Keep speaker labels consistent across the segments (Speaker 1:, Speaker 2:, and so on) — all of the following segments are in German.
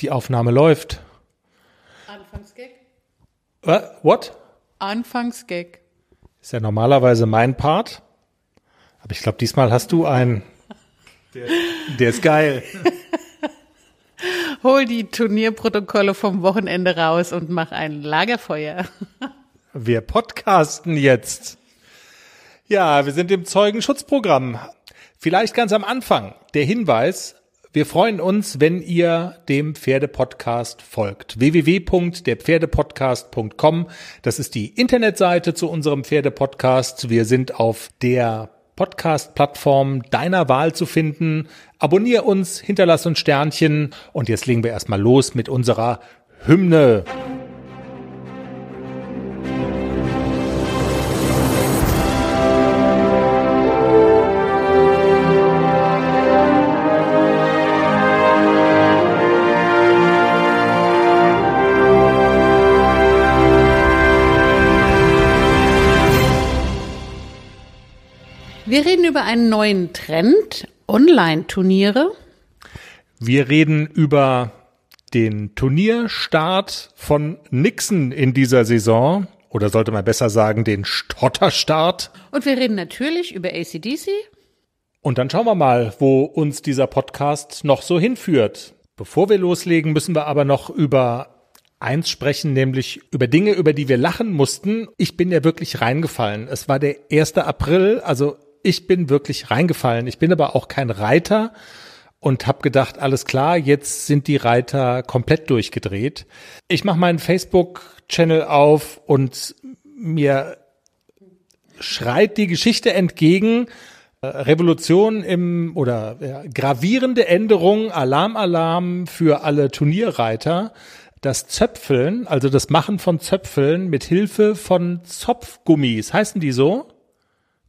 Speaker 1: Die Aufnahme läuft.
Speaker 2: Anfangsgag?
Speaker 1: Äh, what?
Speaker 2: Anfangsgag.
Speaker 1: Ist ja normalerweise mein Part. Aber ich glaube, diesmal hast du einen. Der, der ist geil.
Speaker 2: Hol die Turnierprotokolle vom Wochenende raus und mach ein Lagerfeuer.
Speaker 1: Wir podcasten jetzt. Ja, wir sind im Zeugenschutzprogramm. Vielleicht ganz am Anfang der Hinweis, wir freuen uns, wenn ihr dem Pferdepodcast folgt. www.derpferdepodcast.com. Das ist die Internetseite zu unserem Pferdepodcast. Wir sind auf der Podcast-Plattform deiner Wahl zu finden. Abonnier uns, hinterlass uns Sternchen und jetzt legen wir erstmal los mit unserer Hymne.
Speaker 2: Reden über einen neuen Trend, Online-Turniere.
Speaker 1: Wir reden über den Turnierstart von Nixon in dieser Saison. Oder sollte man besser sagen, den Stotterstart.
Speaker 2: Und wir reden natürlich über ACDC.
Speaker 1: Und dann schauen wir mal, wo uns dieser Podcast noch so hinführt. Bevor wir loslegen, müssen wir aber noch über eins sprechen, nämlich über Dinge, über die wir lachen mussten. Ich bin ja wirklich reingefallen. Es war der 1. April, also ich bin wirklich reingefallen. Ich bin aber auch kein Reiter und habe gedacht, alles klar, jetzt sind die Reiter komplett durchgedreht. Ich mache meinen Facebook-Channel auf und mir schreit die Geschichte entgegen. Äh, Revolution im oder ja, gravierende Änderung, Alarm, Alarm für alle Turnierreiter. Das Zöpfeln, also das Machen von Zöpfeln mit Hilfe von Zopfgummis, heißen die so?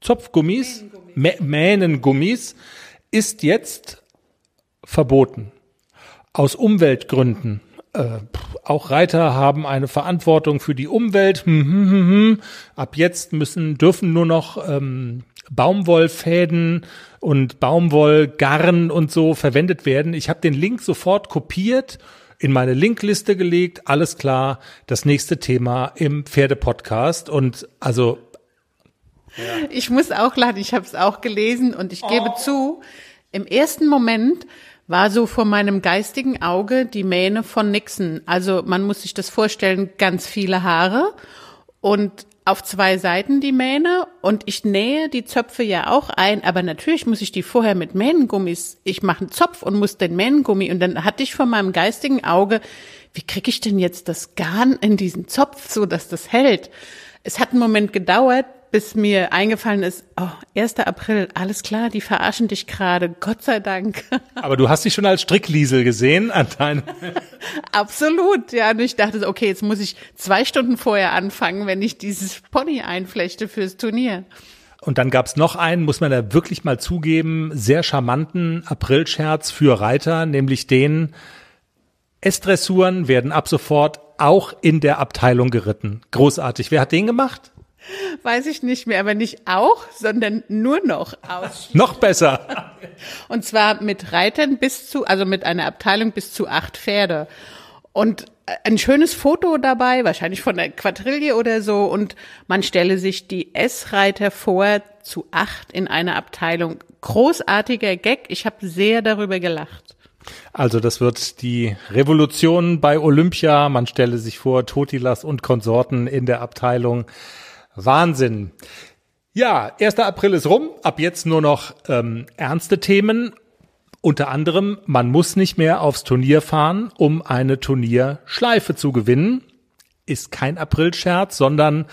Speaker 1: Zopfgummis, Mähnengummis. Ist jetzt verboten. Aus Umweltgründen. Äh, auch Reiter haben eine Verantwortung für die Umwelt. Hm, hm, hm, hm. Ab jetzt müssen, dürfen nur noch ähm, Baumwollfäden und Baumwollgarn und so verwendet werden. Ich habe den Link sofort kopiert, in meine Linkliste gelegt. Alles klar, das nächste Thema im Pferdepodcast. Und also
Speaker 2: Ich muss auch lachen, ich habe es auch gelesen und ich gebe zu, im ersten Moment war so vor meinem geistigen Auge die Mähne von Nixon. Also man muss sich das vorstellen, ganz viele Haare und auf zwei Seiten die Mähne und ich nähe die Zöpfe ja auch ein, aber natürlich muss ich die vorher mit Mähnengummis, ich mache einen Zopf und muss den Mähnengummi und dann hatte ich vor meinem geistigen Auge, wie kriege ich denn jetzt das Garn in diesen Zopf, so dass das hält? Es hat einen Moment gedauert, bis mir eingefallen ist, oh, 1. April, alles klar, die verarschen dich gerade, Gott sei Dank.
Speaker 1: Aber du hast dich schon als Strickliesel gesehen an deinem.
Speaker 2: Absolut, ja. Und ich dachte, okay, jetzt muss ich zwei Stunden vorher anfangen, wenn ich dieses Pony einflechte fürs Turnier.
Speaker 1: Und dann gab's noch einen, muss man da wirklich mal zugeben, sehr charmanten Aprilscherz für Reiter, nämlich den S-Dressuren werden ab sofort auch in der Abteilung geritten. Großartig. Wer hat den gemacht?
Speaker 2: Weiß ich nicht mehr, aber nicht auch, sondern nur noch aus.
Speaker 1: Noch besser.
Speaker 2: Und zwar mit Reitern bis zu, also mit einer Abteilung bis zu acht Pferde. Und ein schönes Foto dabei, wahrscheinlich von der Quadrille oder so. Und man stelle sich die S-Reiter vor zu acht in einer Abteilung. Großartiger Gag. Ich habe sehr darüber gelacht.
Speaker 1: Also das wird die Revolution bei Olympia. Man stelle sich vor, Totilas und Konsorten in der Abteilung. Wahnsinn. Ja, 1. April ist rum. Ab jetzt nur noch ähm, ernste Themen. Unter anderem, man muss nicht mehr aufs Turnier fahren, um eine Turnierschleife zu gewinnen. Ist kein Aprilscherz, sondern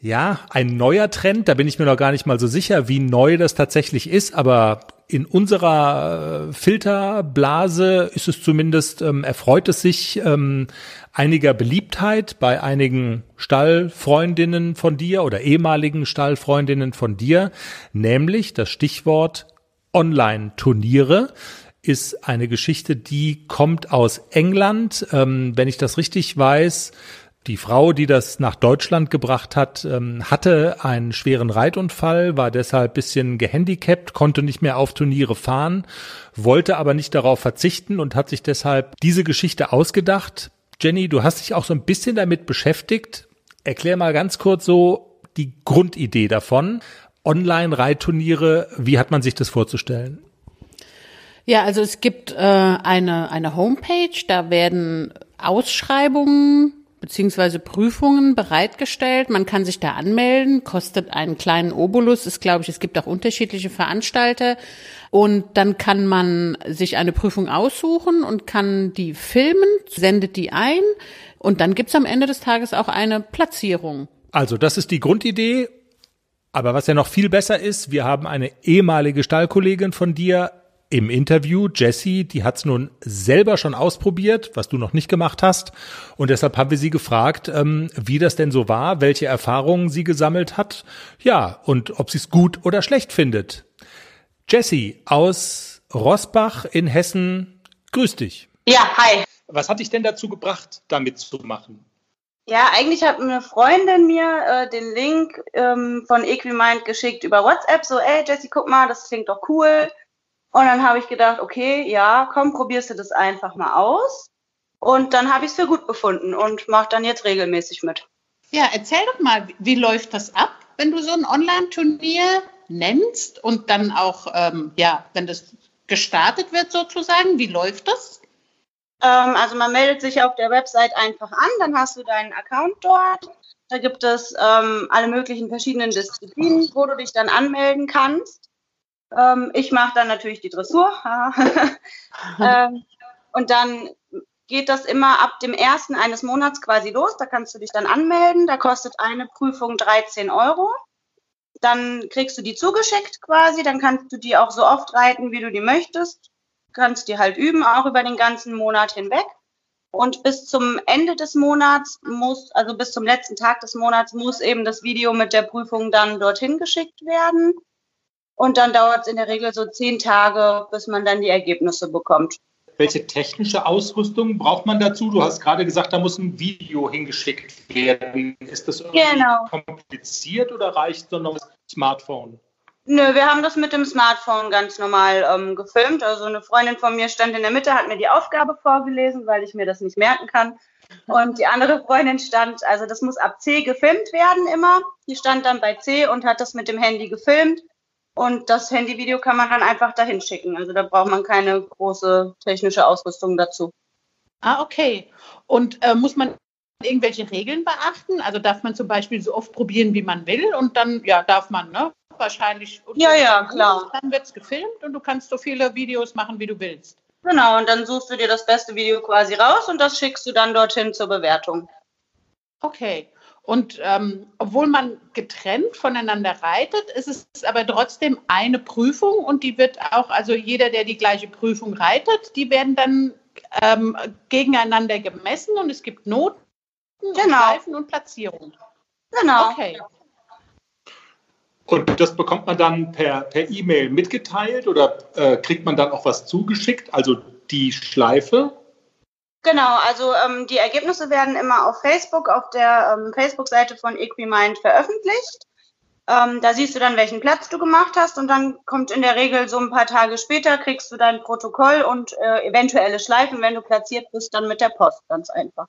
Speaker 1: ja, ein neuer Trend. Da bin ich mir noch gar nicht mal so sicher, wie neu das tatsächlich ist, aber in unserer äh, Filterblase ist es zumindest, ähm, erfreut es sich ähm, einiger Beliebtheit bei einigen Stallfreundinnen von dir oder ehemaligen Stallfreundinnen von dir, nämlich das Stichwort Online-Turniere ist eine Geschichte, die kommt aus England. Ähm, wenn ich das richtig weiß, Die Frau, die das nach Deutschland gebracht hat, ähm, hatte einen schweren Reitunfall, war deshalb bisschen gehandicapt, konnte nicht mehr auf Turniere fahren, wollte aber nicht darauf verzichten und hat sich deshalb diese Geschichte ausgedacht. Jenny, du hast dich auch so ein bisschen damit beschäftigt. Erklär mal ganz kurz so die Grundidee davon. Online-Reitturniere, wie hat man sich das vorzustellen?
Speaker 2: Ja, also es gibt äh, eine, eine Homepage, da werden Ausschreibungen beziehungsweise Prüfungen bereitgestellt. Man kann sich da anmelden, kostet einen kleinen Obolus. Ist, glaube ich, es gibt auch unterschiedliche Veranstalter. Und dann kann man sich eine Prüfung aussuchen und kann die filmen, sendet die ein. Und dann gibt's am Ende des Tages auch eine Platzierung.
Speaker 1: Also das ist die Grundidee. Aber was ja noch viel besser ist, wir haben eine ehemalige Stallkollegin von dir im Interview. Jessie, die hat's nun selber schon ausprobiert, was du noch nicht gemacht hast. Und deshalb haben wir sie gefragt, ähm, wie das denn so war, welche Erfahrungen sie gesammelt hat. Ja, und ob sie es gut oder schlecht findet. Jessie aus Rosbach in Hessen, grüß dich.
Speaker 3: Ja, hi.
Speaker 1: Was hat dich denn dazu gebracht, damit zu machen?
Speaker 3: Ja, eigentlich hat eine Freundin mir äh, den Link ähm, von Equimind geschickt über WhatsApp, so, ey Jessie, guck mal, das klingt doch cool. Und dann habe ich gedacht, okay, ja, komm, probierst du das einfach mal aus. Und dann habe ich es für gut befunden und mache dann jetzt regelmäßig mit.
Speaker 2: Ja, erzähl doch mal, wie läuft das ab, wenn du so ein Online-Turnier nennst und dann auch, ähm, ja, wenn das gestartet wird sozusagen, wie läuft das?
Speaker 3: Ähm, also man meldet sich auf der Website einfach an, dann hast du deinen Account dort. Da gibt es ähm, alle möglichen verschiedenen Disziplinen, wo du dich dann anmelden kannst. Ähm, ich mache dann natürlich die Dressur. ähm, und dann geht das immer ab dem ersten eines Monats quasi los. Da kannst du dich dann anmelden. Da kostet eine Prüfung 13 Euro. Dann kriegst du die zugeschickt quasi. Dann kannst du die auch so oft reiten, wie du die möchtest. Kannst die halt üben, auch über den ganzen Monat hinweg. Und bis zum Ende des Monats muss, also bis zum letzten Tag des Monats, muss eben das Video mit der Prüfung dann dorthin geschickt werden. Und dann dauert es in der Regel so zehn Tage, bis man dann die Ergebnisse bekommt.
Speaker 1: Welche technische Ausrüstung braucht man dazu? Du hast gerade gesagt, da muss ein Video hingeschickt werden. Ist das irgendwie genau. kompliziert oder reicht so ein Smartphone?
Speaker 3: Nö, wir haben das mit dem Smartphone ganz normal ähm, gefilmt. Also eine Freundin von mir stand in der Mitte, hat mir die Aufgabe vorgelesen, weil ich mir das nicht merken kann. Und die andere Freundin stand, also das muss ab C gefilmt werden immer. Die stand dann bei C und hat das mit dem Handy gefilmt. Und das Handyvideo kann man dann einfach dahin schicken. Also da braucht man keine große technische Ausrüstung dazu.
Speaker 2: Ah, okay. Und äh, muss man irgendwelche Regeln beachten? Also darf man zum Beispiel so oft probieren, wie man will und dann, ja, darf man, ne? Wahrscheinlich.
Speaker 3: Ja, ja, klar.
Speaker 2: Dann wird es gefilmt und du kannst so viele Videos machen, wie du willst.
Speaker 3: Genau, und dann suchst du dir das beste Video quasi raus und das schickst du dann dorthin zur Bewertung.
Speaker 2: Okay. Und ähm, obwohl man getrennt voneinander reitet, ist es aber trotzdem eine Prüfung und die wird auch, also jeder, der die gleiche Prüfung reitet, die werden dann ähm, gegeneinander gemessen und es gibt Noten, genau. Schleifen und Platzierungen.
Speaker 3: Genau.
Speaker 2: Okay.
Speaker 1: Und das bekommt man dann per E-Mail e mitgeteilt oder äh, kriegt man dann auch was zugeschickt, also die Schleife?
Speaker 3: Genau, also ähm, die Ergebnisse werden immer auf Facebook, auf der ähm, Facebook-Seite von Equimind veröffentlicht. Ähm, da siehst du dann, welchen Platz du gemacht hast und dann kommt in der Regel so ein paar Tage später, kriegst du dein Protokoll und äh, eventuelle Schleifen, wenn du platziert bist, dann mit der Post, ganz einfach.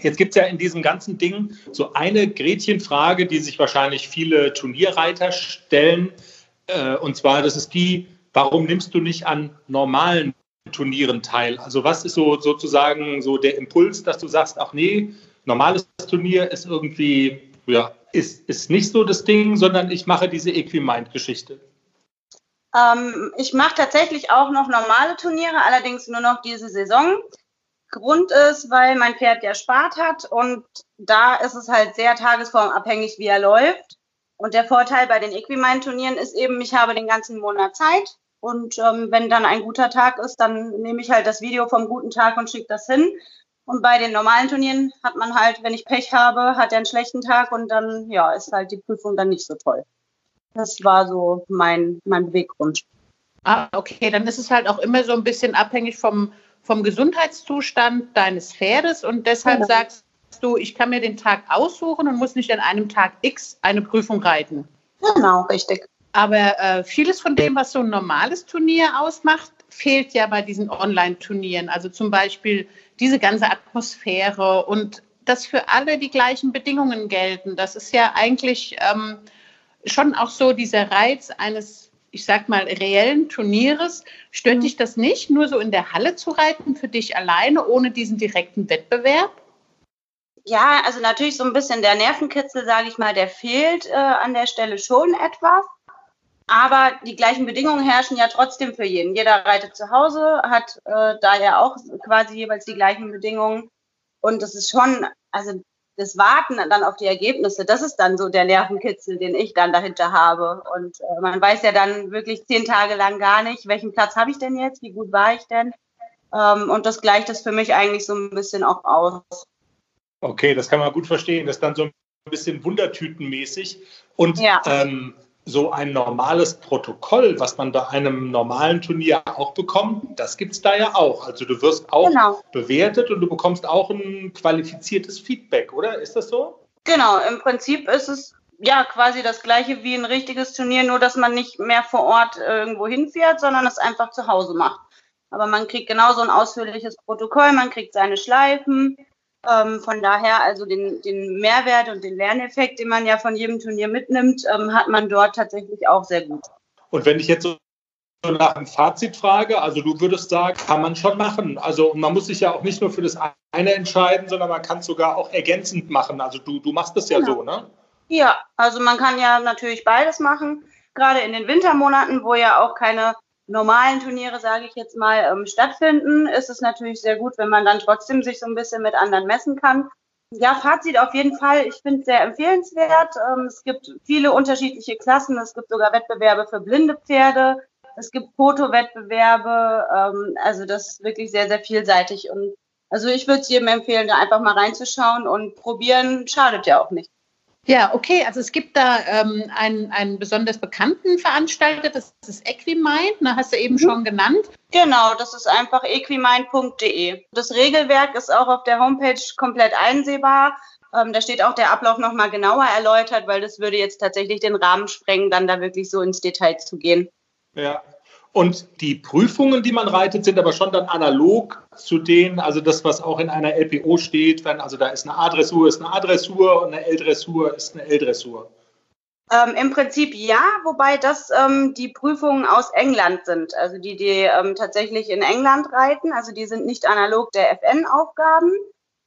Speaker 1: Jetzt gibt es ja in diesem ganzen Ding so eine Gretchenfrage, die sich wahrscheinlich viele Turnierreiter stellen. Äh, und zwar, das ist die, warum nimmst du nicht an normalen Turnieren teil? Also was ist so sozusagen so der Impuls, dass du sagst, ach nee, normales Turnier ist irgendwie, ja, ist, ist nicht so das Ding, sondern ich mache diese Equimind-Geschichte?
Speaker 3: Ähm, ich mache tatsächlich auch noch normale Turniere, allerdings nur noch diese Saison. Grund ist, weil mein Pferd ja Spart hat und da ist es halt sehr tagesformabhängig, wie er läuft. Und der Vorteil bei den Equimind-Turnieren ist eben, ich habe den ganzen Monat Zeit. Und ähm, wenn dann ein guter Tag ist, dann nehme ich halt das Video vom guten Tag und schicke das hin. Und bei den normalen Turnieren hat man halt, wenn ich Pech habe, hat er einen schlechten Tag und dann, ja, ist halt die Prüfung dann nicht so toll. Das war so mein, mein Beweggrund.
Speaker 2: Ah, okay, dann ist es halt auch immer so ein bisschen abhängig vom, vom Gesundheitszustand deines Pferdes und deshalb ja. sagst du, ich kann mir den Tag aussuchen und muss nicht an einem Tag X eine Prüfung reiten.
Speaker 3: Genau, richtig.
Speaker 2: Aber äh, vieles von dem, was so ein normales Turnier ausmacht, fehlt ja bei diesen Online-Turnieren. Also zum Beispiel diese ganze Atmosphäre und dass für alle die gleichen Bedingungen gelten. Das ist ja eigentlich ähm, schon auch so dieser Reiz eines, ich sag mal, reellen Turnieres. Stört mhm. dich das nicht, nur so in der Halle zu reiten, für dich alleine, ohne diesen direkten Wettbewerb?
Speaker 3: Ja, also natürlich so ein bisschen der Nervenkitzel, sage ich mal, der fehlt äh, an der Stelle schon etwas. Aber die gleichen Bedingungen herrschen ja trotzdem für jeden. Jeder reitet zu Hause, hat äh, daher auch quasi jeweils die gleichen Bedingungen. Und das ist schon, also das Warten dann auf die Ergebnisse, das ist dann so der Nervenkitzel, den ich dann dahinter habe. Und äh, man weiß ja dann wirklich zehn Tage lang gar nicht, welchen Platz habe ich denn jetzt, wie gut war ich denn. Ähm, und das gleicht das für mich eigentlich so ein bisschen auch aus.
Speaker 1: Okay, das kann man gut verstehen. Das ist dann so ein bisschen wundertütenmäßig. Und ja. ähm, so ein normales Protokoll, was man bei einem normalen Turnier auch bekommt, das gibt es da ja auch. Also du wirst auch genau. bewertet und du bekommst auch ein qualifiziertes Feedback, oder? Ist das so?
Speaker 3: Genau, im Prinzip ist es ja quasi das gleiche wie ein richtiges Turnier, nur dass man nicht mehr vor Ort irgendwo hinfährt, sondern es einfach zu Hause macht. Aber man kriegt genauso ein ausführliches Protokoll, man kriegt seine Schleifen, ähm, von daher also den, den Mehrwert und den Lerneffekt, den man ja von jedem Turnier mitnimmt, ähm, hat man dort tatsächlich auch sehr gut.
Speaker 1: Und wenn ich jetzt so nach einem Fazit frage, also du würdest sagen, kann man schon machen. Also man muss sich ja auch nicht nur für das eine entscheiden, sondern man kann es sogar auch ergänzend machen. Also du, du machst das ja genau. so, ne?
Speaker 3: Ja, also man kann ja natürlich beides machen. Gerade in den Wintermonaten, wo ja auch keine normalen Turniere, sage ich jetzt mal, ähm, stattfinden, ist es natürlich sehr gut, wenn man dann trotzdem sich so ein bisschen mit anderen messen kann. Ja, Fazit auf jeden Fall. Ich finde es sehr empfehlenswert. Ähm, es gibt viele unterschiedliche Klassen. Es gibt sogar Wettbewerbe für blinde Pferde. Es gibt Fotowettbewerbe. Ähm, also das ist wirklich sehr, sehr vielseitig. Und also ich würde es jedem empfehlen, da einfach mal reinzuschauen und probieren. Schadet ja auch nicht.
Speaker 2: Ja, okay. Also es gibt da ähm, einen, einen besonders bekannten Veranstalter, das ist Equimind, ne, hast du eben mhm. schon genannt.
Speaker 3: Genau, das ist einfach equimind.de. Das Regelwerk ist auch auf der Homepage komplett einsehbar. Ähm, da steht auch der Ablauf nochmal genauer erläutert, weil das würde jetzt tatsächlich den Rahmen sprengen, dann da wirklich so ins Detail zu gehen.
Speaker 1: Ja, und die Prüfungen, die man reitet, sind aber schon dann analog zu denen, also das, was auch in einer LPO steht, wenn also da ist eine A-Dressur, ist eine A-Dressur und eine L-Dressur ist eine L-Dressur.
Speaker 3: Ähm, Im Prinzip ja, wobei das ähm, die Prüfungen aus England sind, also die, die ähm, tatsächlich in England reiten, also die sind nicht analog der FN-Aufgaben,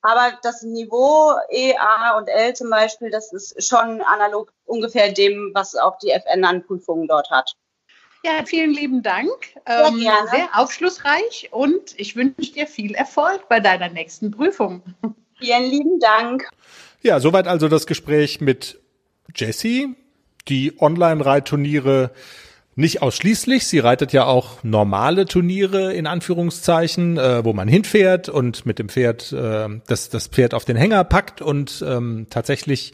Speaker 3: aber das Niveau E, A und L zum Beispiel, das ist schon analog ungefähr dem, was auch die FN an Prüfungen dort hat.
Speaker 2: Ja, vielen lieben Dank. Ähm, sehr, sehr aufschlussreich und ich wünsche dir viel Erfolg bei deiner nächsten Prüfung.
Speaker 3: Vielen lieben Dank.
Speaker 1: Ja, soweit also das Gespräch mit Jessie, die Online-Reitturniere nicht ausschließlich. Sie reitet ja auch normale Turniere in Anführungszeichen, äh, wo man hinfährt und mit dem Pferd äh, das, das Pferd auf den Hänger packt und ähm, tatsächlich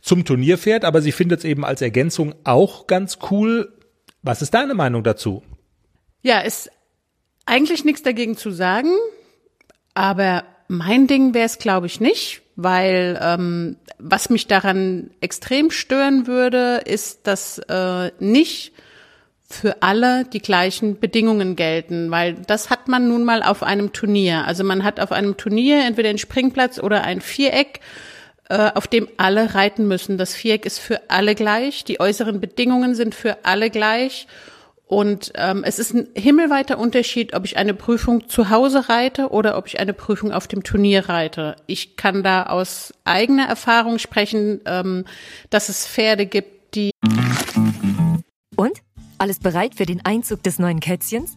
Speaker 1: zum Turnier fährt. Aber sie findet es eben als Ergänzung auch ganz cool, was ist deine Meinung dazu?
Speaker 2: Ja, ist eigentlich nichts dagegen zu sagen, aber mein Ding wäre es, glaube ich, nicht, weil ähm, was mich daran extrem stören würde, ist, dass äh, nicht für alle die gleichen Bedingungen gelten, weil das hat man nun mal auf einem Turnier. Also man hat auf einem Turnier entweder einen Springplatz oder ein Viereck auf dem alle reiten müssen. Das Viereck ist für alle gleich, die äußeren Bedingungen sind für alle gleich. Und ähm, es ist ein himmelweiter Unterschied, ob ich eine Prüfung zu Hause reite oder ob ich eine Prüfung auf dem Turnier reite. Ich kann da aus eigener Erfahrung sprechen, ähm, dass es Pferde gibt, die.
Speaker 4: Und? Alles bereit für den Einzug des neuen Kätzchens?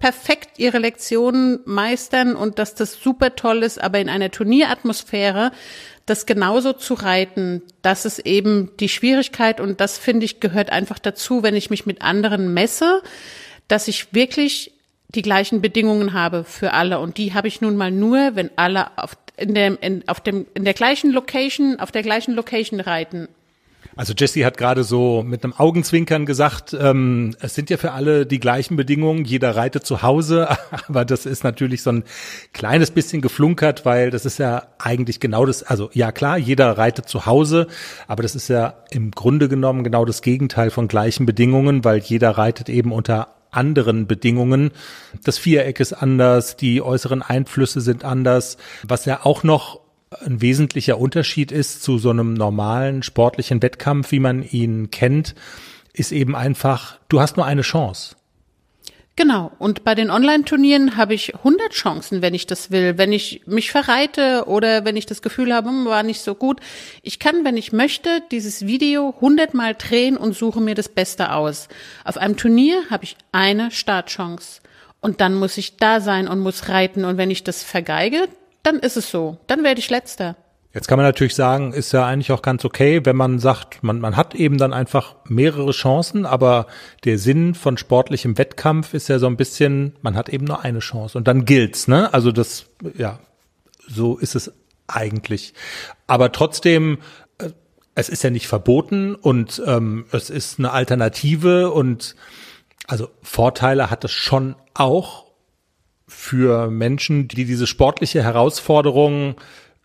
Speaker 2: perfekt ihre Lektionen meistern und dass das super toll ist, aber in einer Turnieratmosphäre das genauso zu reiten, das ist eben die Schwierigkeit und das finde ich gehört einfach dazu, wenn ich mich mit anderen messe, dass ich wirklich die gleichen Bedingungen habe für alle und die habe ich nun mal nur, wenn alle auf in der, in, auf dem, in der gleichen Location, auf der gleichen Location reiten.
Speaker 1: Also Jesse hat gerade so mit einem Augenzwinkern gesagt, ähm, es sind ja für alle die gleichen Bedingungen, jeder reitet zu Hause, aber das ist natürlich so ein kleines bisschen geflunkert, weil das ist ja eigentlich genau das, also ja klar, jeder reitet zu Hause, aber das ist ja im Grunde genommen genau das Gegenteil von gleichen Bedingungen, weil jeder reitet eben unter anderen Bedingungen. Das Viereck ist anders, die äußeren Einflüsse sind anders. Was ja auch noch ein wesentlicher Unterschied ist zu so einem normalen sportlichen Wettkampf, wie man ihn kennt, ist eben einfach, du hast nur eine Chance.
Speaker 2: Genau. Und bei den Online-Turnieren habe ich 100 Chancen, wenn ich das will. Wenn ich mich verreite oder wenn ich das Gefühl habe, hm, war nicht so gut. Ich kann, wenn ich möchte, dieses Video 100 Mal drehen und suche mir das Beste aus. Auf einem Turnier habe ich eine Startchance. Und dann muss ich da sein und muss reiten. Und wenn ich das vergeige, dann ist es so. Dann werde ich letzter.
Speaker 1: Jetzt kann man natürlich sagen, ist ja eigentlich auch ganz okay, wenn man sagt, man, man hat eben dann einfach mehrere Chancen, aber der Sinn von sportlichem Wettkampf ist ja so ein bisschen, man hat eben nur eine Chance und dann gilt's, ne? Also das, ja, so ist es eigentlich. Aber trotzdem, äh, es ist ja nicht verboten und ähm, es ist eine Alternative und also Vorteile hat es schon auch für Menschen, die diese sportliche Herausforderung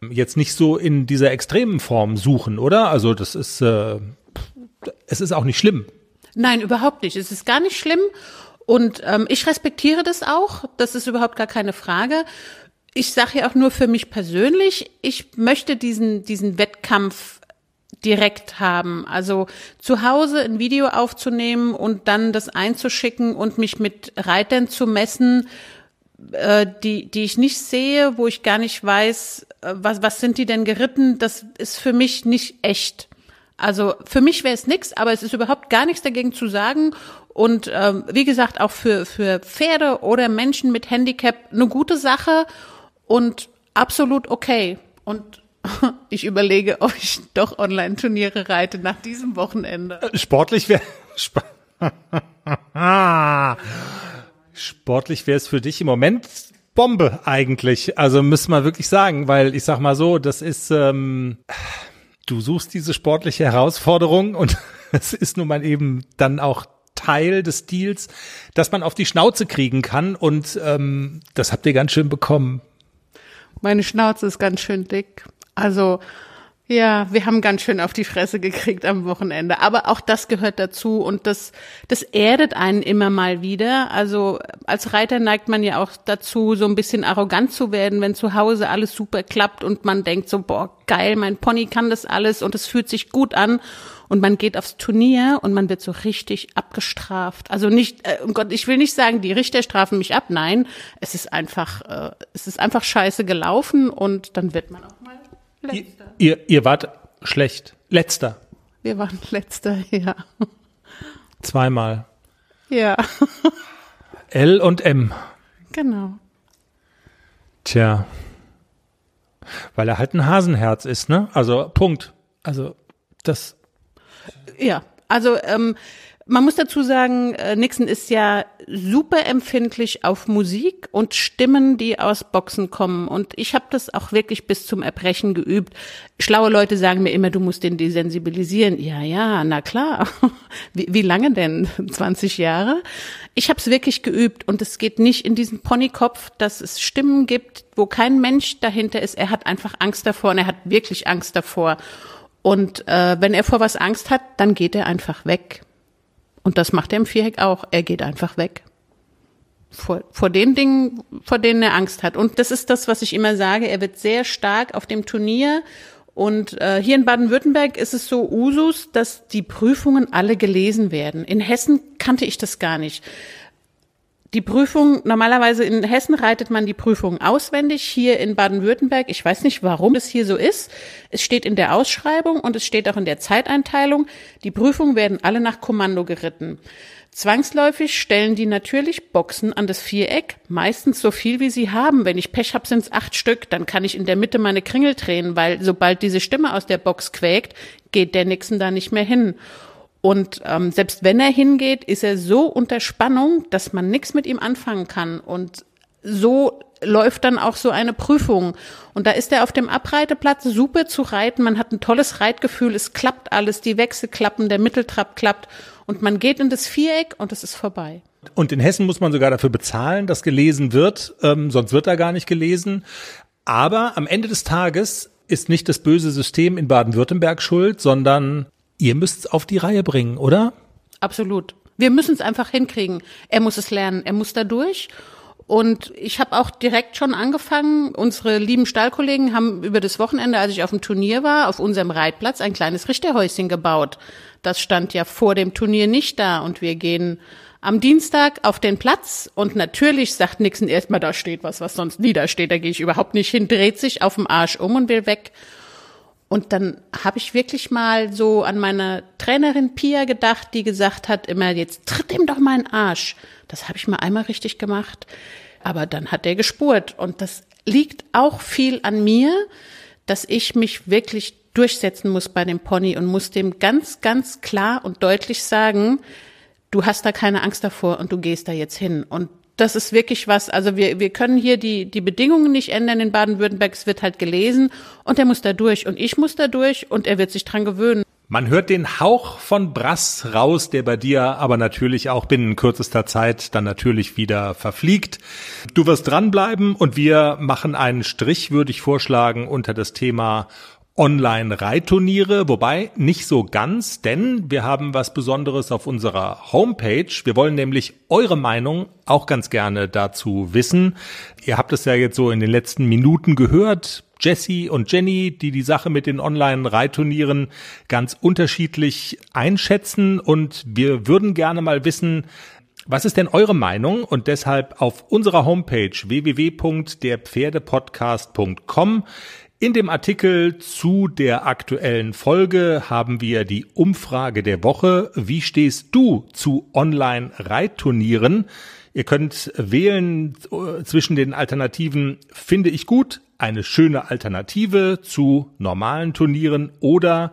Speaker 1: jetzt nicht so in dieser extremen Form suchen, oder? Also das ist, äh, es ist auch nicht schlimm.
Speaker 2: Nein, überhaupt nicht. Es ist gar nicht schlimm. Und ähm, ich respektiere das auch. Das ist überhaupt gar keine Frage. Ich sage ja auch nur für mich persönlich, ich möchte diesen, diesen Wettkampf direkt haben. Also zu Hause ein Video aufzunehmen und dann das einzuschicken und mich mit Reitern zu messen, äh, die, die ich nicht sehe, wo ich gar nicht weiß, äh, was, was sind die denn geritten, das ist für mich nicht echt. Also für mich wäre es nix, aber es ist überhaupt gar nichts dagegen zu sagen. Und ähm, wie gesagt, auch für, für Pferde oder Menschen mit Handicap eine gute Sache und absolut okay. Und ich überlege, ob ich doch Online-Turniere reite nach diesem Wochenende.
Speaker 1: Sportlich wäre. Sp Sportlich wäre es für dich im Moment Bombe eigentlich. Also müssen wir wirklich sagen, weil ich sag mal so, das ist, ähm, du suchst diese sportliche Herausforderung und es ist nun mal eben dann auch Teil des Deals, dass man auf die Schnauze kriegen kann und ähm, das habt ihr ganz schön bekommen.
Speaker 2: Meine Schnauze ist ganz schön dick. Also ja, wir haben ganz schön auf die Fresse gekriegt am Wochenende. Aber auch das gehört dazu und das, das erdet einen immer mal wieder. Also als Reiter neigt man ja auch dazu, so ein bisschen arrogant zu werden, wenn zu Hause alles super klappt und man denkt so, boah, geil, mein Pony kann das alles und es fühlt sich gut an. Und man geht aufs Turnier und man wird so richtig abgestraft. Also nicht, äh, um Gott, ich will nicht sagen, die Richter strafen mich ab. Nein, es ist einfach, äh, es ist einfach scheiße gelaufen und dann wird man auch
Speaker 1: Letzter. Ihr, ihr wart schlecht. Letzter.
Speaker 2: Wir waren letzter, ja.
Speaker 1: Zweimal.
Speaker 2: Ja.
Speaker 1: L und M.
Speaker 2: Genau.
Speaker 1: Tja. Weil er halt ein Hasenherz ist, ne? Also Punkt. Also das.
Speaker 2: Ja, also ähm, Man muss dazu sagen, äh, Nixon ist ja super empfindlich auf Musik und Stimmen, die aus Boxen kommen. Und ich habe das auch wirklich bis zum Erbrechen geübt. Schlaue Leute sagen mir immer, du musst den desensibilisieren. Ja, ja, na klar. Wie, wie lange denn? 20 Jahre? Ich habe es wirklich geübt und es geht nicht in diesen Ponykopf, dass es Stimmen gibt, wo kein Mensch dahinter ist. Er hat einfach Angst davor und er hat wirklich Angst davor. Und äh, wenn er vor was Angst hat, dann geht er einfach weg. Und das macht er im Viereck auch. Er geht einfach weg. Vor, vor den Dingen, vor denen er Angst hat. Und das ist das, was ich immer sage. Er wird sehr stark auf dem Turnier. Und äh, hier in Baden-Württemberg ist es so Usus, dass die Prüfungen alle gelesen werden. In Hessen kannte ich das gar nicht die Prüfung, normalerweise in Hessen reitet man die Prüfung auswendig, hier in Baden-Württemberg, ich weiß nicht, warum es hier so ist. Es steht in der Ausschreibung und es steht auch in der Zeiteinteilung, die Prüfungen werden alle nach Kommando geritten. Zwangsläufig stellen die natürlich Boxen an das Viereck, meistens so viel wie sie haben. Wenn ich Pech habe, sind es acht Stück, dann kann ich in der Mitte meine Kringel drehen, weil sobald diese Stimme aus der Box quäkt, geht der Nixon da nicht mehr hin. Und ähm, selbst wenn er hingeht, ist er so unter Spannung, dass man nichts mit ihm anfangen kann. Und so läuft dann auch so eine Prüfung. Und da ist er auf dem Abreiteplatz super zu reiten. Man hat ein tolles Reitgefühl. Es klappt alles. Die Wechsel klappen, der Mitteltrab klappt. Und man geht in das Viereck und es ist vorbei.
Speaker 1: Und in Hessen muss man sogar dafür bezahlen, dass gelesen wird. Ähm, sonst wird da gar nicht gelesen. Aber am Ende des Tages ist nicht das böse System in Baden-Württemberg schuld, sondern ihr müsst es auf die Reihe bringen, oder?
Speaker 2: Absolut. Wir müssen es einfach hinkriegen. Er muss es lernen, er muss da durch. Und ich habe auch direkt schon angefangen. Unsere lieben Stallkollegen haben über das Wochenende, als ich auf dem Turnier war, auf unserem Reitplatz ein kleines Richterhäuschen gebaut. Das stand ja vor dem Turnier nicht da. Und wir gehen am Dienstag auf den Platz und natürlich sagt Nixon erstmal, da steht was, was sonst nie da steht. Da gehe ich überhaupt nicht hin, dreht sich auf dem Arsch um und will weg. Und dann habe ich wirklich mal so an meine Trainerin Pia gedacht, die gesagt hat immer, jetzt tritt ihm doch mal einen Arsch. Das habe ich mal einmal richtig gemacht. Aber dann hat er gespurt. Und das liegt auch viel an mir, dass ich mich wirklich durchsetzen muss bei dem Pony und muss dem ganz, ganz klar und deutlich sagen, du hast da keine Angst davor und du gehst da jetzt hin. Und das ist wirklich was, also wir, wir können hier die, die Bedingungen nicht ändern in Baden-Württemberg, es wird halt gelesen und er muss da durch und ich muss da durch und er wird sich dran gewöhnen.
Speaker 1: Man hört den Hauch von Brass raus, der bei dir aber natürlich auch binnen kürzester Zeit dann natürlich wieder verfliegt. Du wirst dranbleiben und wir machen einen Strich, würde ich vorschlagen, unter das Thema Online-Reitturniere, wobei nicht so ganz, denn wir haben was Besonderes auf unserer Homepage. Wir wollen nämlich eure Meinung auch ganz gerne dazu wissen. Ihr habt es ja jetzt so in den letzten Minuten gehört. Jesse und Jenny, die die Sache mit den Online-Reitturnieren ganz unterschiedlich einschätzen und wir würden gerne mal wissen, was ist denn eure Meinung? Und deshalb auf unserer Homepage www.derpferdepodcast.com in dem Artikel zu der aktuellen Folge haben wir die Umfrage der Woche. Wie stehst du zu Online-Reitturnieren? Ihr könnt wählen äh, zwischen den Alternativen finde ich gut, eine schöne Alternative zu normalen Turnieren oder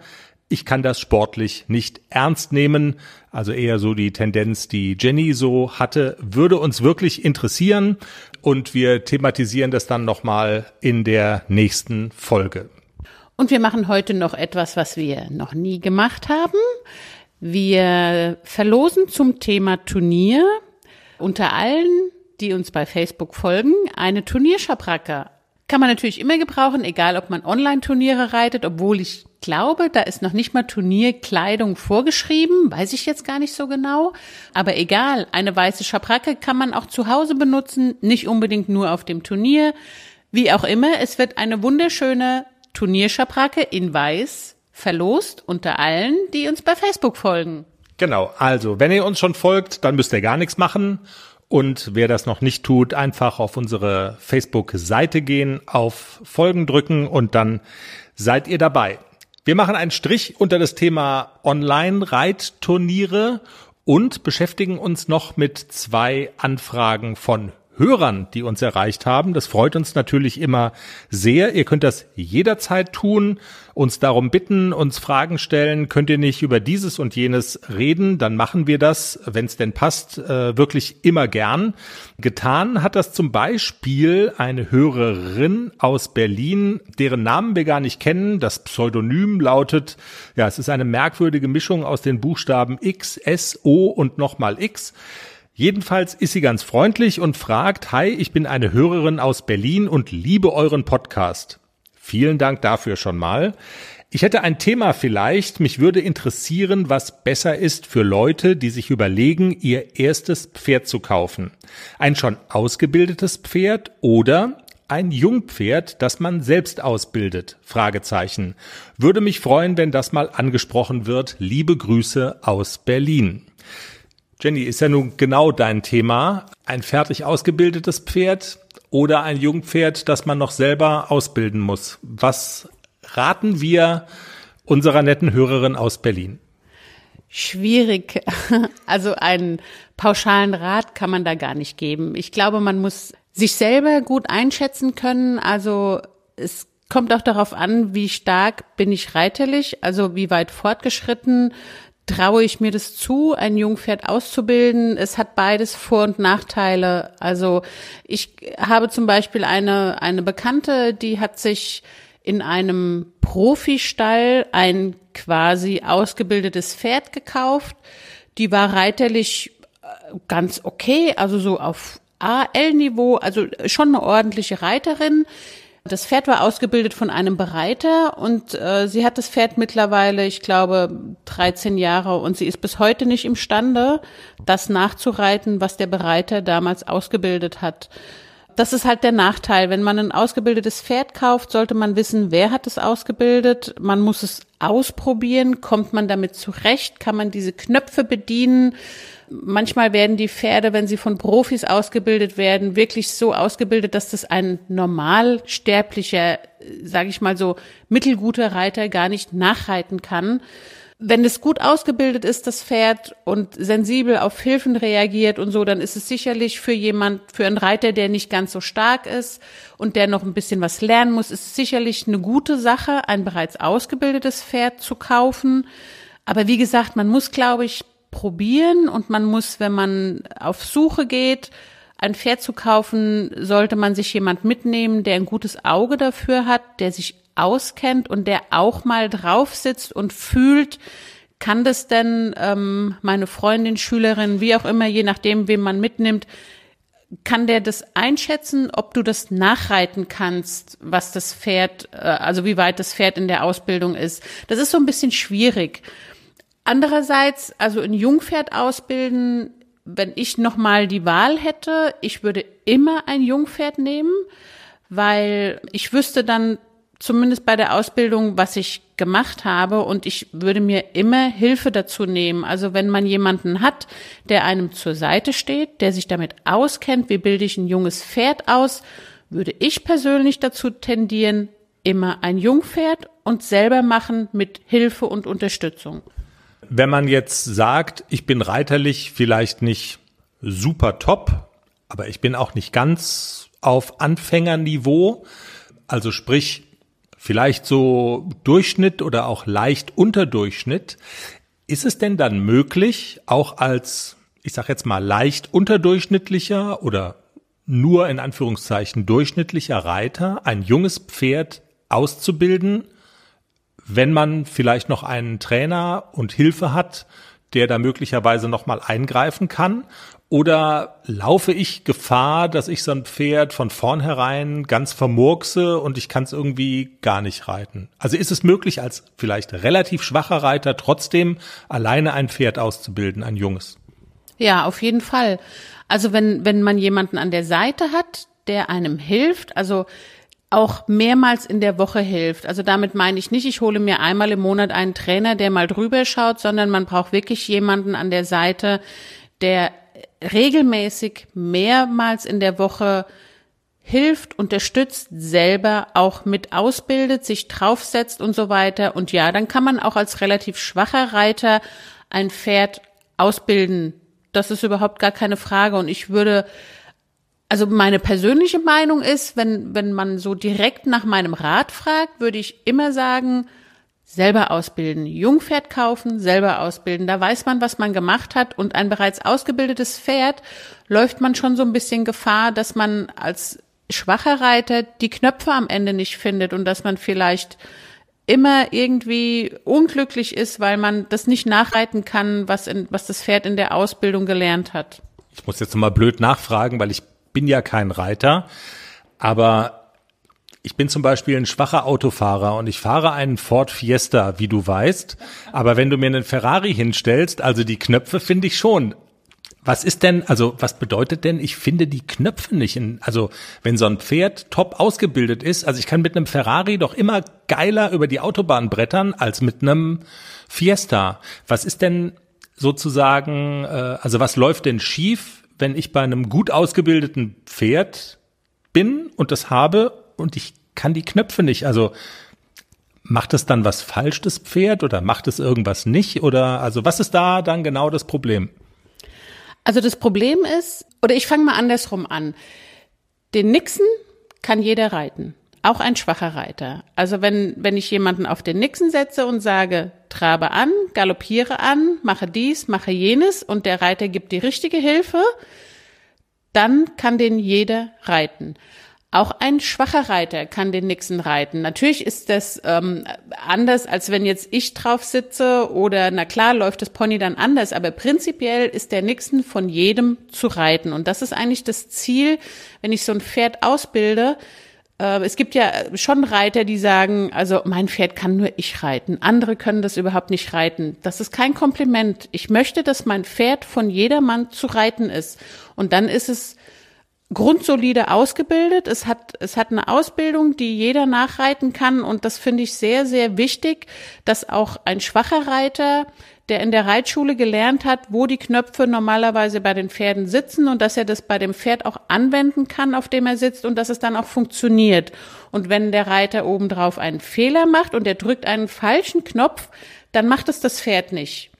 Speaker 1: ich kann das sportlich nicht ernst nehmen. Also eher so die Tendenz, die Jenny so hatte, würde uns wirklich interessieren und wir thematisieren das dann nochmal in der nächsten Folge.
Speaker 2: Und wir machen heute noch etwas, was wir noch nie gemacht haben. Wir verlosen zum Thema Turnier unter allen, die uns bei Facebook folgen, eine Turnierschabracke. Kann man natürlich immer gebrauchen, egal ob man Online-Turniere reitet, obwohl ich glaube, da ist noch nicht mal Turnierkleidung vorgeschrieben, weiß ich jetzt gar nicht so genau. Aber egal, eine weiße Schabracke kann man auch zu Hause benutzen, nicht unbedingt nur auf dem Turnier. Wie auch immer, es wird eine wunderschöne Turnierschabracke in weiß verlost unter allen, die uns bei Facebook folgen.
Speaker 1: Genau, also wenn ihr uns schon folgt, dann müsst ihr gar nichts machen. Und wer das noch nicht tut, einfach auf unsere Facebook-Seite gehen, auf Folgen drücken und dann seid ihr dabei. Wir machen einen Strich unter das Thema Online-Reitturniere und beschäftigen uns noch mit zwei Anfragen von Hörern, die uns erreicht haben. Das freut uns natürlich immer sehr. Ihr könnt das jederzeit tun, uns darum bitten, uns Fragen stellen. Könnt ihr nicht über dieses und jenes reden, dann machen wir das, wenn es denn passt, äh, wirklich immer gern. Getan hat das zum Beispiel eine Hörerin aus Berlin, deren Namen wir gar nicht kennen. Das Pseudonym lautet, ja, es ist eine merkwürdige Mischung aus den Buchstaben X, S, O und nochmal X. Jedenfalls ist sie ganz freundlich und fragt, Hi, ich bin eine Hörerin aus Berlin und liebe euren Podcast. Vielen Dank dafür schon mal. Ich hätte ein Thema vielleicht, mich würde interessieren, was besser ist für Leute, die sich überlegen, ihr erstes Pferd zu kaufen. Ein schon ausgebildetes Pferd oder ein Jungpferd, das man selbst ausbildet? Fragezeichen. Würde mich freuen, wenn das mal angesprochen wird. Liebe Grüße aus Berlin. Jenny, ist ja nun genau dein Thema. Ein fertig ausgebildetes Pferd oder ein Jungpferd, das man noch selber ausbilden muss. Was raten wir unserer netten Hörerin aus Berlin?
Speaker 2: Schwierig. Also einen pauschalen Rat kann man da gar nicht geben. Ich glaube, man muss sich selber gut einschätzen können. Also es kommt auch darauf an, wie stark bin ich reiterlich, also wie weit fortgeschritten traue ich mir das zu, ein Jungpferd auszubilden. Es hat beides Vor- und Nachteile. Also ich habe zum Beispiel eine, eine Bekannte, die hat sich in einem Profistall ein quasi ausgebildetes Pferd gekauft. Die war reiterlich äh, ganz okay, also so auf AL-Niveau, also schon eine ordentliche Reiterin. Das Pferd war ausgebildet von einem Bereiter und äh, sie hat das Pferd mittlerweile, ich glaube, 13 Jahre und sie ist bis heute nicht imstande, das nachzureiten, was der Bereiter damals ausgebildet hat. Das ist halt der Nachteil. Wenn man ein ausgebildetes Pferd kauft, sollte man wissen, wer hat es ausgebildet. Man muss es ausprobieren. Kommt man damit zurecht? Kann man diese Knöpfe bedienen? Manchmal werden die Pferde, wenn sie von Profis ausgebildet werden, wirklich so ausgebildet, dass das ein normalsterblicher, sage ich mal so, mittelguter Reiter gar nicht nachreiten kann. Wenn es gut ausgebildet ist, das Pferd, und sensibel auf Hilfen reagiert und so, dann ist es sicherlich für jemand, für einen Reiter, der nicht ganz so stark ist und der noch ein bisschen was lernen muss, ist es sicherlich eine gute Sache, ein bereits ausgebildetes Pferd zu kaufen. Aber wie gesagt, man muss, glaube ich, probieren und man muss, wenn man auf Suche geht, ein Pferd zu kaufen, sollte man sich jemand mitnehmen, der ein gutes Auge dafür hat, der sich auskennt und der auch mal drauf sitzt und fühlt, kann das denn ähm, meine Freundin, Schülerin, wie auch immer, je nachdem, wem man mitnimmt, kann der das einschätzen, ob du das nachreiten kannst, was das Pferd, äh, also wie weit das Pferd in der Ausbildung ist. Das ist so ein bisschen schwierig. Andererseits, also ein Jungpferd ausbilden, wenn ich nochmal die Wahl hätte, ich würde immer ein Jungpferd nehmen, weil ich wüsste dann zumindest bei der Ausbildung, was ich gemacht habe und ich würde mir immer Hilfe dazu nehmen. Also wenn man jemanden hat, der einem zur Seite steht, der sich damit auskennt, wie bilde ich ein junges Pferd aus, würde ich persönlich dazu tendieren, immer ein Jungpferd und selber machen mit Hilfe und Unterstützung
Speaker 1: wenn man jetzt sagt, ich bin reiterlich vielleicht nicht super top, aber ich bin auch nicht ganz auf Anfängerniveau, also sprich vielleicht so Durchschnitt oder auch leicht unter Durchschnitt, ist es denn dann möglich, auch als, ich sage jetzt mal, leicht unterdurchschnittlicher oder nur in Anführungszeichen durchschnittlicher Reiter ein junges Pferd auszubilden, wenn man vielleicht noch einen Trainer und Hilfe hat, der da möglicherweise noch mal eingreifen kann? Oder laufe ich Gefahr, dass ich so ein Pferd von vornherein ganz vermurkse und ich kann es irgendwie gar nicht reiten? Also ist es möglich, als vielleicht relativ schwacher Reiter trotzdem alleine ein Pferd auszubilden, ein junges?
Speaker 2: Ja, auf jeden Fall. Also wenn, wenn man jemanden an der Seite hat, der einem hilft, also auch mehrmals in der Woche hilft. Also damit meine ich nicht, ich hole mir einmal im Monat einen Trainer, der mal drüber schaut, sondern man braucht wirklich jemanden an der Seite, der regelmäßig mehrmals in der Woche hilft, unterstützt, selber auch mit ausbildet, sich draufsetzt und so weiter. Und ja, dann kann man auch als relativ schwacher Reiter ein Pferd ausbilden. Das ist überhaupt gar keine Frage. Und ich würde Also meine persönliche Meinung ist, wenn, wenn man so direkt nach meinem Rat fragt, würde ich immer sagen, selber ausbilden, Jungpferd kaufen, selber ausbilden. Da weiß man, was man gemacht hat und ein bereits ausgebildetes Pferd läuft man schon so ein bisschen Gefahr, dass man als schwacher Reiter die Knöpfe am Ende nicht findet und dass man vielleicht immer irgendwie unglücklich ist, weil man das nicht nachreiten kann, was, in, was das Pferd in der Ausbildung gelernt hat.
Speaker 1: Ich muss jetzt mal blöd nachfragen, weil ich bin ja kein Reiter, aber ich bin zum Beispiel ein schwacher Autofahrer und ich fahre einen Ford Fiesta, wie du weißt. Aber wenn du mir einen Ferrari hinstellst, also die Knöpfe finde ich schon. Was ist denn, also was bedeutet denn, ich finde die Knöpfe nicht in, also wenn so ein Pferd top ausgebildet ist, also ich kann mit einem Ferrari doch immer geiler über die Autobahn brettern als mit einem Fiesta. Was ist denn sozusagen, äh, also was läuft denn schief, wenn ich bei einem gut ausgebildeten Pferd bin und das habe und ich kann die Knöpfe nicht. Also macht es dann was falsch, das Pferd, oder macht es irgendwas nicht? Oder also was ist da dann genau das Problem?
Speaker 2: Also das Problem ist, oder ich fange mal andersrum an. Den Nixon kann jeder reiten. Auch ein schwacher Reiter. Also wenn, wenn ich jemanden auf den Nixon setze und sage, trabe an, galoppiere an, mache dies, mache jenes und der Reiter gibt die richtige Hilfe, dann kann den jeder reiten. Auch ein schwacher Reiter kann den Nixon reiten. Natürlich ist das ähm, anders, als wenn jetzt ich drauf sitze oder na klar läuft das Pony dann anders, aber prinzipiell ist der Nixon von jedem zu reiten. Und das ist eigentlich das Ziel, wenn ich so ein Pferd ausbilde. Äh, es gibt ja schon Reiter, die sagen, also mein Pferd kann nur ich reiten. Andere können das überhaupt nicht reiten. Das ist kein Kompliment. Ich möchte, dass mein Pferd von jedermann zu reiten ist. Und dann ist es grundsolide ausgebildet. Es hat, es hat eine Ausbildung, die jeder nachreiten kann. Und das finde ich sehr, sehr wichtig, dass auch ein schwacher Reiter, der in der Reitschule gelernt hat, wo die Knöpfe normalerweise bei den Pferden sitzen und dass er das bei dem Pferd auch anwenden kann, auf dem er sitzt und dass es dann auch funktioniert. Und wenn der Reiter obendrauf einen Fehler macht und er drückt einen falschen Knopf, dann macht es das Pferd nicht.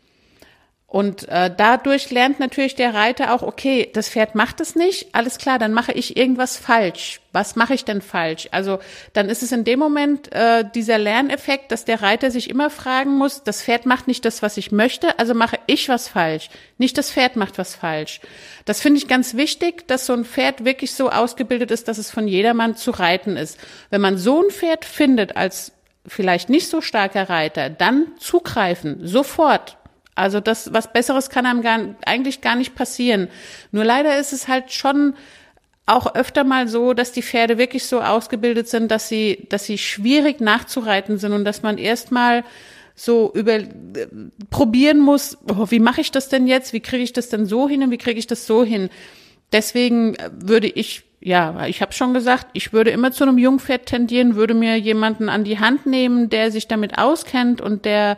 Speaker 2: Und äh, dadurch lernt natürlich der Reiter auch, okay, das Pferd macht es nicht, alles klar, dann mache ich irgendwas falsch. Was mache ich denn falsch? Also dann ist es in dem Moment äh, dieser Lerneffekt, dass der Reiter sich immer fragen muss, das Pferd macht nicht das, was ich möchte, also mache ich was falsch. Nicht das Pferd macht was falsch. Das finde ich ganz wichtig, dass so ein Pferd wirklich so ausgebildet ist, dass es von jedermann zu reiten ist. Wenn man so ein Pferd findet als vielleicht nicht so starker Reiter, dann zugreifen, sofort also das, was Besseres kann einem gar, eigentlich gar nicht passieren. Nur leider ist es halt schon auch öfter mal so, dass die Pferde wirklich so ausgebildet sind, dass sie, dass sie schwierig nachzureiten sind und dass man erstmal so über äh, probieren muss, oh, wie mache ich das denn jetzt? Wie kriege ich das denn so hin und wie kriege ich das so hin? Deswegen würde ich ja, ich habe schon gesagt, ich würde immer zu einem Jungpferd tendieren, würde mir jemanden an die Hand nehmen, der sich damit auskennt und der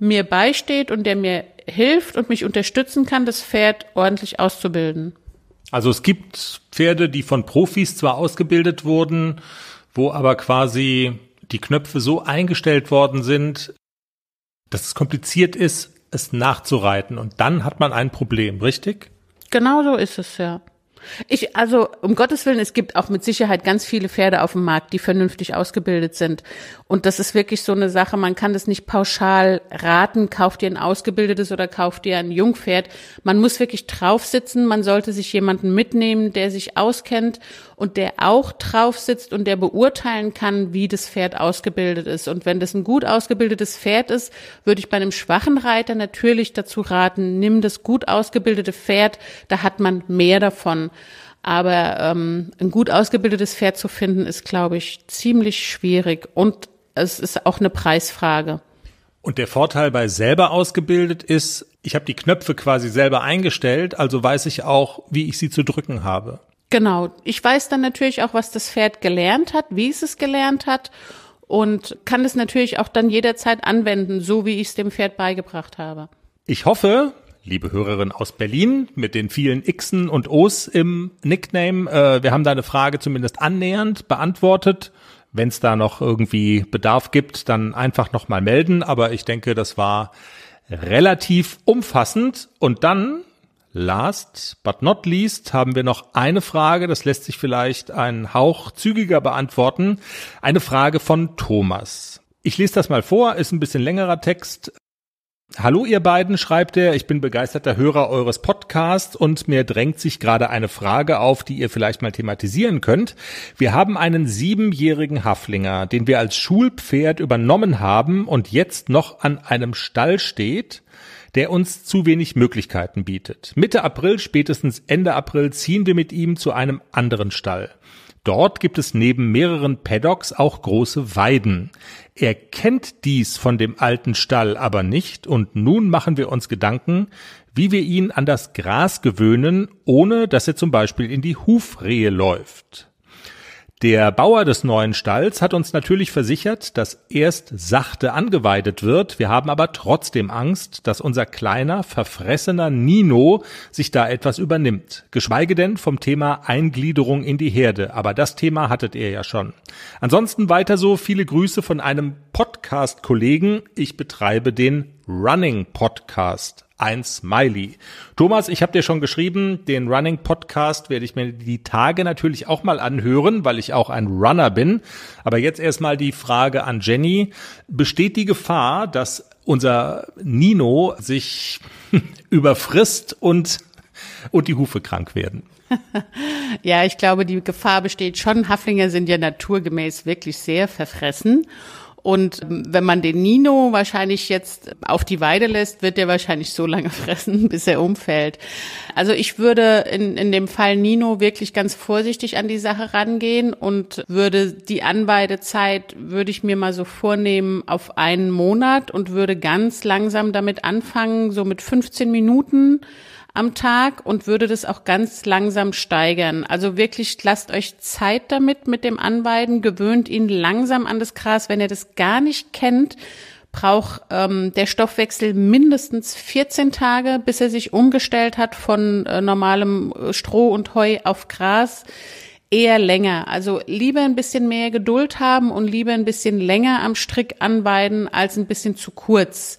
Speaker 2: mir beisteht und der mir hilft und mich unterstützen kann, das Pferd ordentlich auszubilden.
Speaker 1: Also es gibt Pferde, die von Profis zwar ausgebildet wurden, wo aber quasi die Knöpfe so eingestellt worden sind, dass es kompliziert ist, es nachzureiten. Und dann hat man ein Problem, richtig?
Speaker 2: Genau so ist es, ja. Ich, also, um Gottes Willen, es gibt auch mit Sicherheit ganz viele Pferde auf dem Markt, die vernünftig ausgebildet sind. Und das ist wirklich so eine Sache, man kann das nicht pauschal raten, kauft ihr ein ausgebildetes oder kauft ihr ein Jungpferd. Man muss wirklich drauf sitzen, man sollte sich jemanden mitnehmen, der sich auskennt und der auch drauf sitzt und der beurteilen kann, wie das Pferd ausgebildet ist. Und wenn das ein gut ausgebildetes Pferd ist, würde ich bei einem schwachen Reiter natürlich dazu raten, nimm das gut ausgebildete Pferd, da hat man mehr davon. Aber ähm, ein gut ausgebildetes Pferd zu finden, ist, glaube ich, ziemlich schwierig und es ist auch eine Preisfrage.
Speaker 1: Und der Vorteil bei selber ausgebildet ist, ich habe die Knöpfe quasi selber eingestellt, also weiß ich auch, wie ich sie zu drücken habe.
Speaker 2: Genau. Ich weiß dann natürlich auch, was das Pferd gelernt hat, wie es es gelernt hat und kann es natürlich auch dann jederzeit anwenden, so wie ich es dem Pferd beigebracht habe.
Speaker 1: Ich hoffe, liebe Hörerin aus Berlin mit den vielen Xen und O's im Nickname, äh, wir haben deine Frage zumindest annähernd beantwortet. Wenn es da noch irgendwie Bedarf gibt, dann einfach nochmal melden. Aber ich denke, das war relativ umfassend. Und dann last but not least haben wir noch eine Frage, das lässt sich vielleicht einen Hauch zügiger beantworten. Eine Frage von Thomas. Ich lese das mal vor, ist ein bisschen längerer Text. Hallo ihr beiden, schreibt er, ich bin begeisterter Hörer eures Podcasts und mir drängt sich gerade eine Frage auf, die ihr vielleicht mal thematisieren könnt. Wir haben einen siebenjährigen Haflinger, den wir als Schulpferd übernommen haben und jetzt noch an einem Stall steht, der uns zu wenig Möglichkeiten bietet. Mitte April, spätestens Ende April ziehen wir mit ihm zu einem anderen Stall. Dort gibt es neben mehreren Paddocks auch große Weiden. Er kennt dies von dem alten Stall aber nicht und nun machen wir uns Gedanken, wie wir ihn an das Gras gewöhnen, ohne dass er zum Beispiel in die Hufrehe läuft. Der Bauer des neuen Stalls hat uns natürlich versichert, dass erst sachte angeweidet wird. Wir haben aber trotzdem Angst, dass unser kleiner, verfressener Nino sich da etwas übernimmt. Geschweige denn vom Thema Eingliederung in die Herde. Aber das Thema hattet ihr ja schon. Ansonsten weiter so viele Grüße von einem Podcast-Kollegen. Ich betreibe den Running Podcast ein Smiley. Thomas, ich habe dir schon geschrieben, den Running Podcast werde ich mir die Tage natürlich auch mal anhören, weil ich auch ein Runner bin. Aber jetzt erstmal die Frage an Jenny. Besteht die Gefahr, dass unser Nino sich überfrisst und, und die Hufe krank werden?
Speaker 2: ja, ich glaube, die Gefahr besteht schon. Haflinger sind ja naturgemäß wirklich sehr verfressen. Und wenn man den Nino wahrscheinlich jetzt auf die Weide lässt, wird er wahrscheinlich so lange fressen, bis er umfällt. Also ich würde in, in dem Fall Nino wirklich ganz vorsichtig an die Sache rangehen und würde die Anweidezeit, würde ich mir mal so vornehmen, auf einen Monat und würde ganz langsam damit anfangen, so mit 15 Minuten am Tag und würde das auch ganz langsam steigern. Also wirklich lasst euch Zeit damit mit dem Anweiden, gewöhnt ihn langsam an das Gras. Wenn ihr das gar nicht kennt, braucht ähm, der Stoffwechsel mindestens 14 Tage, bis er sich umgestellt hat von äh, normalem äh, Stroh und Heu auf Gras. Eher länger. Also lieber ein bisschen mehr Geduld haben und lieber ein bisschen länger am Strick anweiden als ein bisschen zu kurz.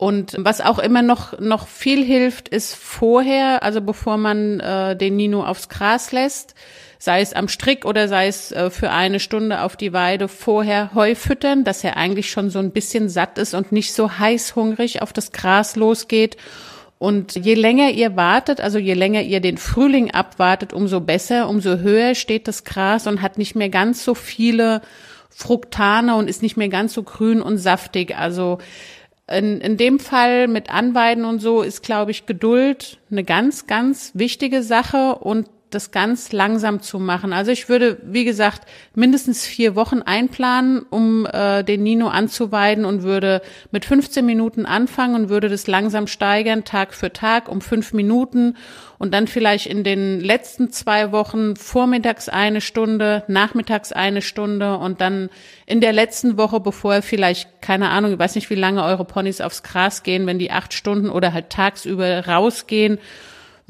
Speaker 2: Und was auch immer noch, noch viel hilft, ist vorher, also bevor man äh, den Nino aufs Gras lässt, sei es am Strick oder sei es äh, für eine Stunde auf die Weide, vorher Heu füttern, dass er eigentlich schon so ein bisschen satt ist und nicht so heißhungrig auf das Gras losgeht. Und je länger ihr wartet, also je länger ihr den Frühling abwartet, umso besser, umso höher steht das Gras und hat nicht mehr ganz so viele Fruktane und ist nicht mehr ganz so grün und saftig. Also in, in dem Fall mit Anweiden und so ist, glaube ich, Geduld eine ganz, ganz wichtige Sache und das ganz langsam zu machen. Also ich würde, wie gesagt, mindestens vier Wochen einplanen, um äh, den Nino anzuweiden und würde mit 15 Minuten anfangen und würde das langsam steigern, Tag für Tag um fünf Minuten und dann vielleicht in den letzten zwei Wochen vormittags eine Stunde, nachmittags eine Stunde und dann in der letzten Woche, bevor er vielleicht, keine Ahnung, ich weiß nicht, wie lange eure Ponys aufs Gras gehen, wenn die acht Stunden oder halt tagsüber rausgehen,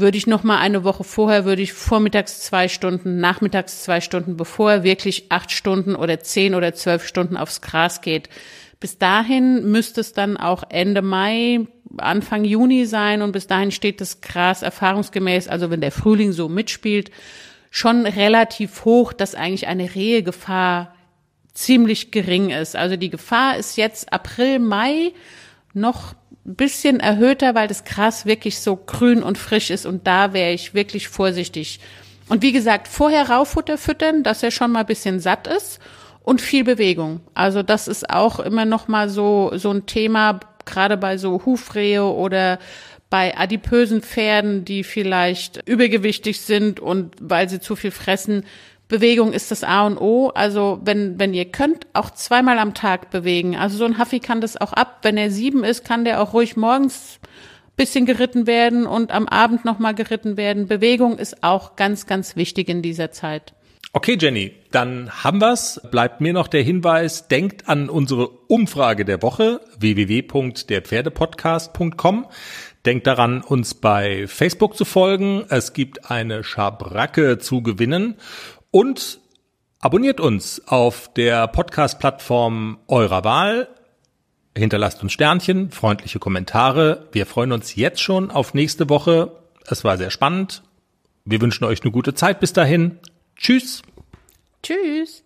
Speaker 2: würde ich noch mal eine Woche vorher, würde ich vormittags zwei Stunden, nachmittags zwei Stunden, bevor er wirklich acht Stunden oder zehn oder zwölf Stunden aufs Gras geht. Bis dahin müsste es dann auch Ende Mai, Anfang Juni sein und bis dahin steht das Gras erfahrungsgemäß, also wenn der Frühling so mitspielt, schon relativ hoch, dass eigentlich eine Rehegefahr ziemlich gering ist. Also die Gefahr ist jetzt April, Mai noch bisschen erhöhter, weil das Gras wirklich so grün und frisch ist und da wäre ich wirklich vorsichtig. Und wie gesagt, vorher Raufutter füttern, dass er schon mal ein bisschen satt ist und viel Bewegung. Also das ist auch immer noch mal so so ein Thema, gerade bei so Hufrehe oder bei adipösen Pferden, die vielleicht übergewichtig sind und weil sie zu viel fressen, Bewegung ist das A und O. Also wenn, wenn ihr könnt, auch zweimal am Tag bewegen. Also so ein Huffy kann das auch ab. Wenn er sieben ist, kann der auch ruhig morgens bisschen geritten werden und am Abend nochmal geritten werden. Bewegung ist auch ganz, ganz wichtig in dieser Zeit.
Speaker 1: Okay, Jenny, dann haben wir's. Bleibt mir noch der Hinweis, denkt an unsere Umfrage der Woche www.derpferdepodcast.com. Denkt daran, uns bei Facebook zu folgen. Es gibt eine Schabracke zu gewinnen und abonniert uns auf der Podcast-Plattform eurer Wahl. Hinterlasst uns Sternchen, freundliche Kommentare. Wir freuen uns jetzt schon auf nächste Woche. Es war sehr spannend. Wir wünschen euch eine gute Zeit bis dahin. Tschüss.
Speaker 2: Tschüss.